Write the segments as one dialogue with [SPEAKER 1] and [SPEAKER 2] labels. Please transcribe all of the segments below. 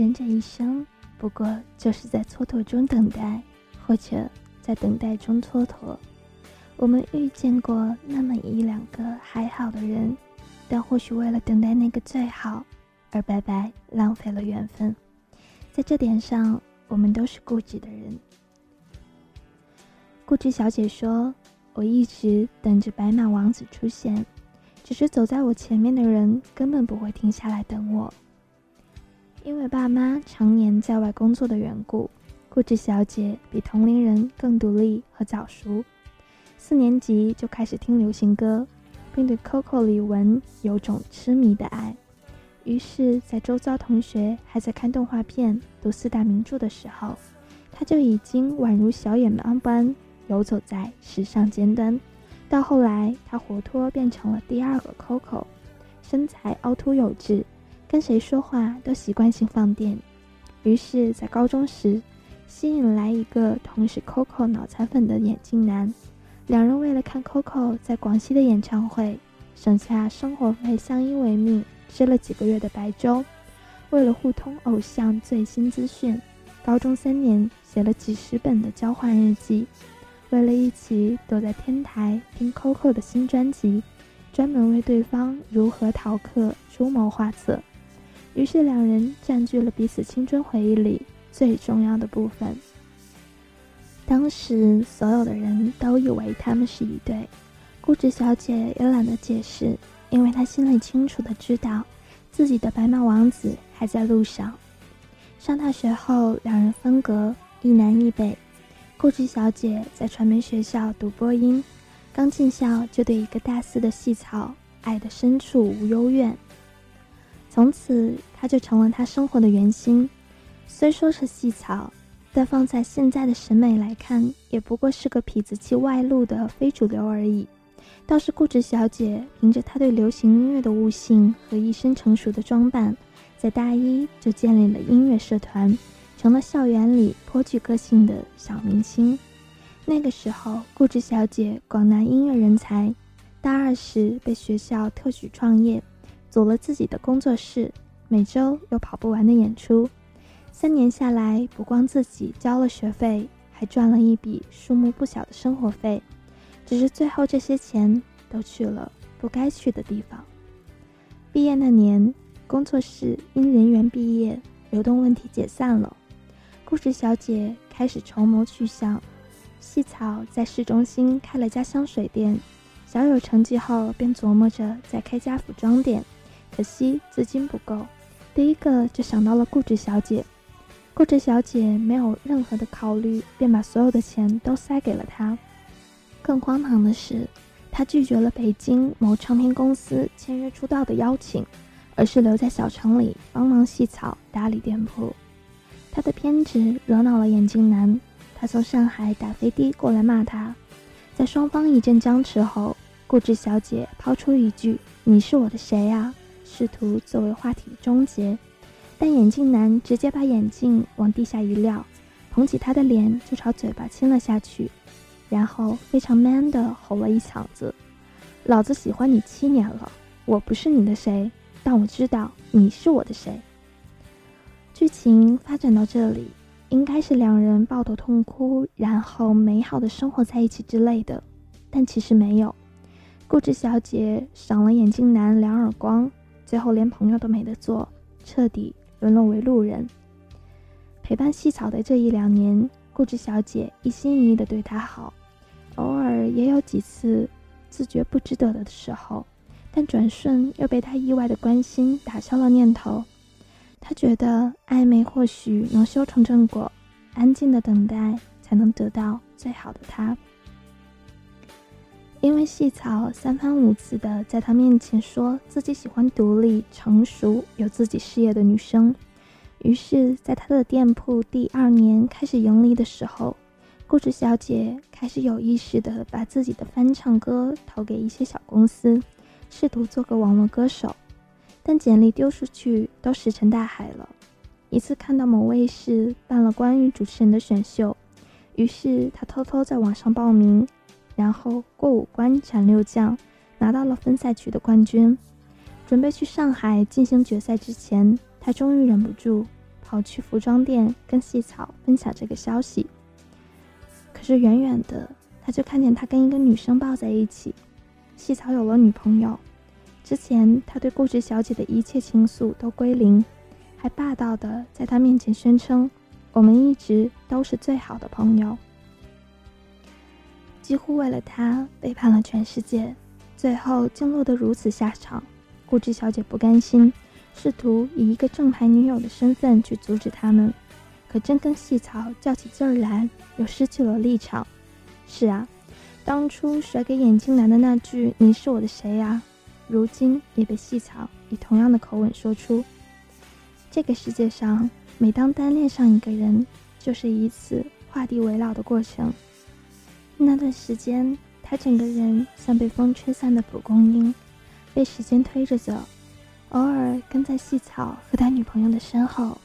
[SPEAKER 1] 人这一生不过就是在蹉跎中等待，或者在等待中蹉跎。我们遇见过那么一两个还好的人，但或许为了等待那个最好，而白白浪费了缘分。在这点上，我们都是固执的人。固执小姐说：“我一直等着白马王子出现，只是走在我前面的人根本不会停下来等我。因为爸妈常年在外工作的缘故，固执小姐比同龄人更独立和早熟。四年级就开始听流行歌，并对 Coco 李玟有种痴迷的爱。于是，在周遭同学还在看动画片、读四大名著的时候，她就已经宛如小野猫般。”游走在时尚尖端，到后来，他活脱变成了第二个 Coco，身材凹凸有致，跟谁说话都习惯性放电。于是，在高中时，吸引来一个同是 Coco 脑残粉的眼镜男，两人为了看 Coco 在广西的演唱会，省下生活费相依为命，吃了几个月的白粥。为了互通偶像最新资讯，高中三年写了几十本的交换日记。为了一起躲在天台听 Coco 的新专辑，专门为对方如何逃课出谋划策。于是两人占据了彼此青春回忆里最重要的部分。当时所有的人都以为他们是一对，固执小姐也懒得解释，因为她心里清楚的知道，自己的白马王子还在路上。上大学后，两人分隔，一南一北。固执小姐在传媒学校读播音，刚进校就对一个大四的细草爱得深处无幽怨。从此，她就成了他生活的圆心。虽说是细草，但放在现在的审美来看，也不过是个痞子气外露的非主流而已。倒是固执小姐凭着她对流行音乐的悟性和一身成熟的装扮，在大一就建立了音乐社团。成了校园里颇具个性的小明星。那个时候，固执小姐广纳音乐人才，大二时被学校特许创业，组了自己的工作室，每周有跑不完的演出。三年下来，不光自己交了学费，还赚了一笔数目不小的生活费。只是最后这些钱都去了不该去的地方。毕业那年，工作室因人员毕业、流动问题解散了。故事小姐开始筹谋去向，细草在市中心开了家香水店，小有成绩后便琢磨着再开家服装店，可惜资金不够，第一个就想到了固执小姐。固执小姐没有任何的考虑，便把所有的钱都塞给了他。更荒唐的是，他拒绝了北京某唱片公司签约出道的邀请，而是留在小城里帮忙细草打理店铺。他的偏执惹恼了眼镜男，他从上海打飞的过来骂他。在双方一阵僵持后，固执小姐抛出一句：“你是我的谁呀？”试图作为话题终结，但眼镜男直接把眼镜往地下一撂，捧起他的脸就朝嘴巴亲了下去，然后非常 man 的吼了一嗓子：“老子喜欢你七年了，我不是你的谁，但我知道你是我的谁。”剧情发展到这里，应该是两人抱头痛哭，然后美好的生活在一起之类的，但其实没有。固执小姐赏了眼镜男两耳光，最后连朋友都没得做，彻底沦落为路人。陪伴细草的这一两年，固执小姐一心一意的对他好，偶尔也有几次自觉不值得的时候，但转瞬又被他意外的关心打消了念头。他觉得暧昧或许能修成正果，安静的等待才能得到最好的他。因为细草三番五次的在他面前说自己喜欢独立、成熟、有自己事业的女生，于是，在他的店铺第二年开始盈利的时候，固执小姐开始有意识的把自己的翻唱歌投给一些小公司，试图做个网络歌手。但简历丢出去都石沉大海了。一次看到某卫视办了关于主持人的选秀，于是他偷偷在网上报名，然后过五关斩六将，拿到了分赛区的冠军。准备去上海进行决赛之前，他终于忍不住跑去服装店跟细草分享这个消息。可是远远的，他就看见他跟一个女生抱在一起。细草有了女朋友，之前他对顾执小姐的一切倾诉都归零，还霸道的在她面前宣称：“我们一直都是最好的朋友。”几乎为了他背叛了全世界，最后竟落得如此下场。固执小姐不甘心，试图以一个正牌女友的身份去阻止他们，可真跟细草较起劲儿来，又失去了立场。是啊，当初甩给眼镜男的那句“你是我的谁呀”，如今也被细草以同样的口吻说出。这个世界上，每当单恋上一个人，就是一次画地为牢的过程。那段时间，他整个人像被风吹散的蒲公英。被时间推着走，偶尔跟在细草和他女朋友的身后，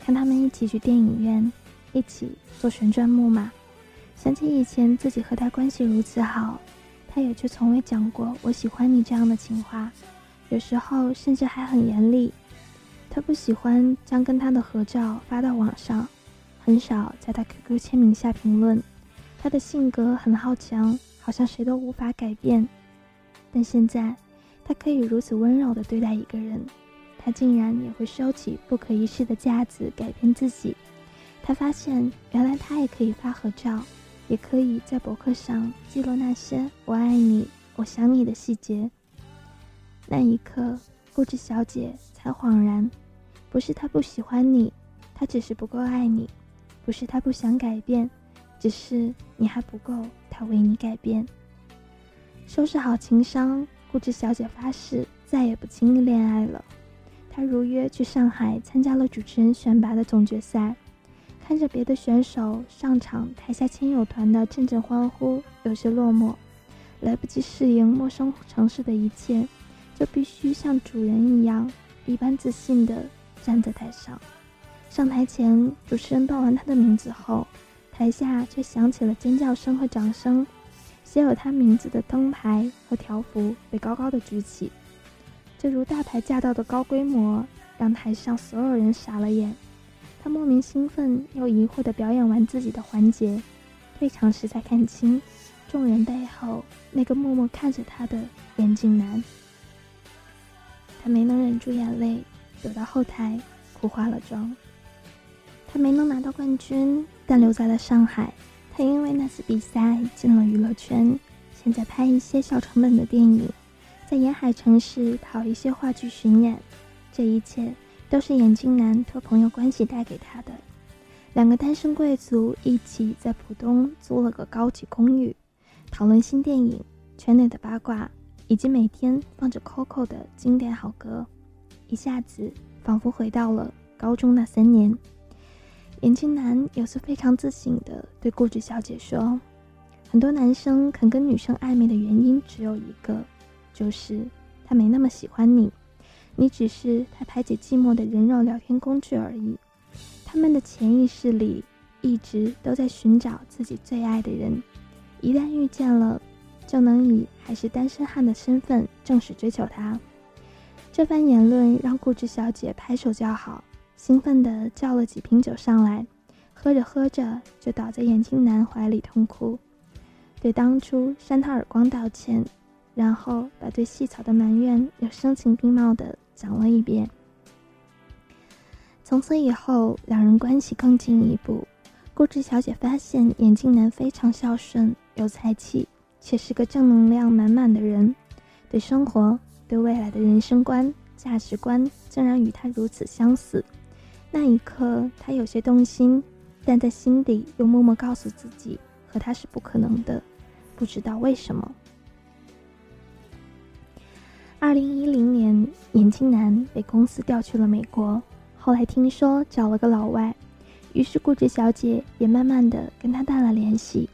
[SPEAKER 1] 看他们一起去电影院，一起坐旋转木马。想起以前自己和他关系如此好，他也却从未讲过“我喜欢你”这样的情话，有时候甚至还很严厉。他不喜欢将跟他的合照发到网上，很少在他 QQ 签名下评论。他的性格很好强，好像谁都无法改变。但现在。他可以如此温柔地对待一个人，他竟然也会收起不可一世的架子改变自己。他发现，原来他也可以发合照，也可以在博客上记录那些“我爱你”“我想你”的细节。那一刻，固执小姐才恍然：不是他不喜欢你，他只是不够爱你；不是他不想改变，只是你还不够他为你改变。收拾好情商。固执小姐发誓再也不轻易恋爱了。她如约去上海参加了主持人选拔的总决赛，看着别的选手上场，台下亲友团的阵阵欢呼，有些落寞。来不及适应陌生城市的一切，就必须像主人一样一般自信地站在台上。上台前，主持人报完他的名字后，台下却响起了尖叫声和掌声。写有他名字的灯牌和条幅被高高的举起，这如大牌驾到的高规模，让台上所有人傻了眼。他莫名兴奋又疑惑地表演完自己的环节，退场时才看清，众人背后那个默默看着他的眼镜男。他没能忍住眼泪，躲到后台哭花了妆。他没能拿到冠军，但留在了上海。他因为那次比赛进了娱乐圈，现在拍一些小成本的电影，在沿海城市跑一些话剧巡演，这一切都是眼镜男托朋友关系带给他的。两个单身贵族一起在浦东租了个高级公寓，讨论新电影、圈内的八卦，以及每天放着 Coco 的经典好歌，一下子仿佛回到了高中那三年。眼镜男有次非常自信的对固执小姐说：“很多男生肯跟女生暧昧的原因只有一个，就是他没那么喜欢你，你只是他排解寂寞的人肉聊天工具而已。他们的潜意识里一直都在寻找自己最爱的人，一旦遇见了，就能以还是单身汉的身份正式追求他。”这番言论让固执小姐拍手叫好。兴奋地叫了几瓶酒上来，喝着喝着就倒在眼镜男怀里痛哭，对当初扇他耳光道歉，然后把对细草的埋怨又声情并茂地讲了一遍。从此以后，两人关系更进一步。固执小姐发现眼镜男非常孝顺、有才气，且是个正能量满满的人，对生活、对未来的人生观、价值观竟然与他如此相似。那一刻，他有些动心，但在心底又默默告诉自己，和他是不可能的。不知道为什么。二零一零年，眼镜男被公司调去了美国，后来听说找了个老外，于是固执小姐也慢慢的跟他淡了联系。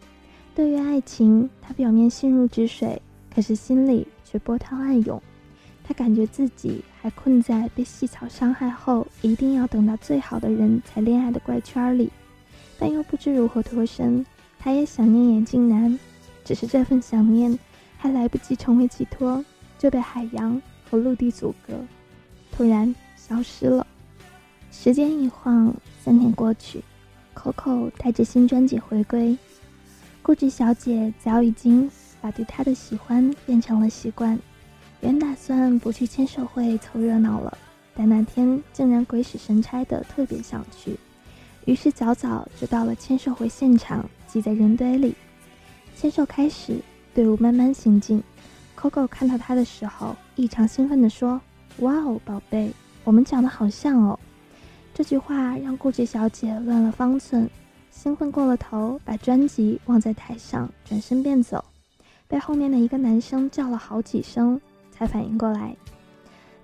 [SPEAKER 1] 对于爱情，她表面心如止水，可是心里却波涛暗涌。他感觉自己还困在被细草伤害后，一定要等到最好的人才恋爱的怪圈里，但又不知如何脱身。他也想念眼镜男，只是这份想念还来不及成为寄托，就被海洋和陆地阻隔，突然消失了。时间一晃，三年过去，Coco 带着新专辑回归，固执小姐早已经把对他的喜欢变成了习惯。原打算不去签售会凑热闹了，但那天竟然鬼使神差的特别想去，于是早早就到了签售会现场，挤在人堆里。签售开始，队伍慢慢行进。Coco 看到他的时候，异常兴奋地说：“哇哦，宝贝，我们长得好像哦！”这句话让顾执小姐乱了方寸，兴奋过了头，把专辑忘在台上，转身便走，被后面的一个男生叫了好几声。才反应过来，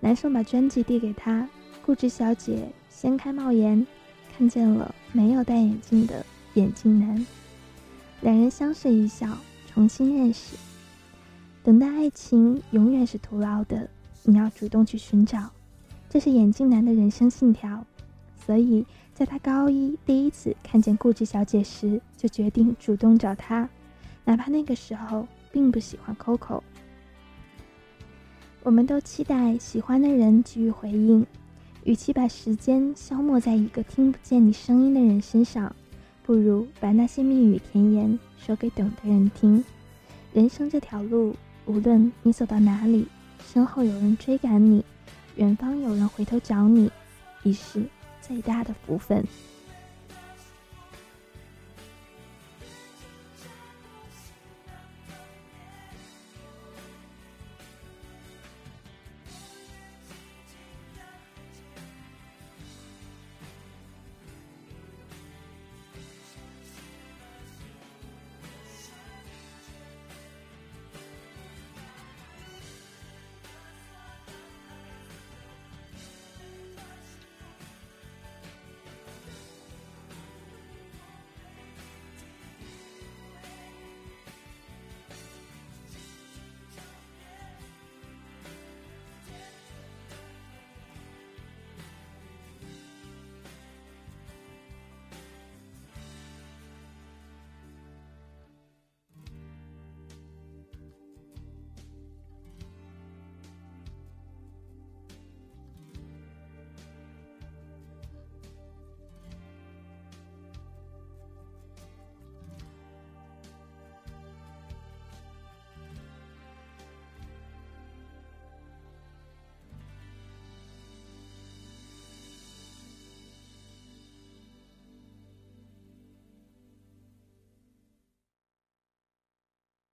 [SPEAKER 1] 男生把专辑递给她，固执小姐掀开帽檐，看见了没有戴眼镜的眼镜男。两人相视一笑，重新认识。等待爱情永远是徒劳的，你要主动去寻找，这是眼镜男的人生信条。所以，在他高一第一次看见固执小姐时，就决定主动找她，哪怕那个时候并不喜欢 Coco。我们都期待喜欢的人给予回应，与其把时间消磨在一个听不见你声音的人身上，不如把那些蜜语甜言说给懂的人听。人生这条路，无论你走到哪里，身后有人追赶你，远方有人回头找你，已是最大的福分。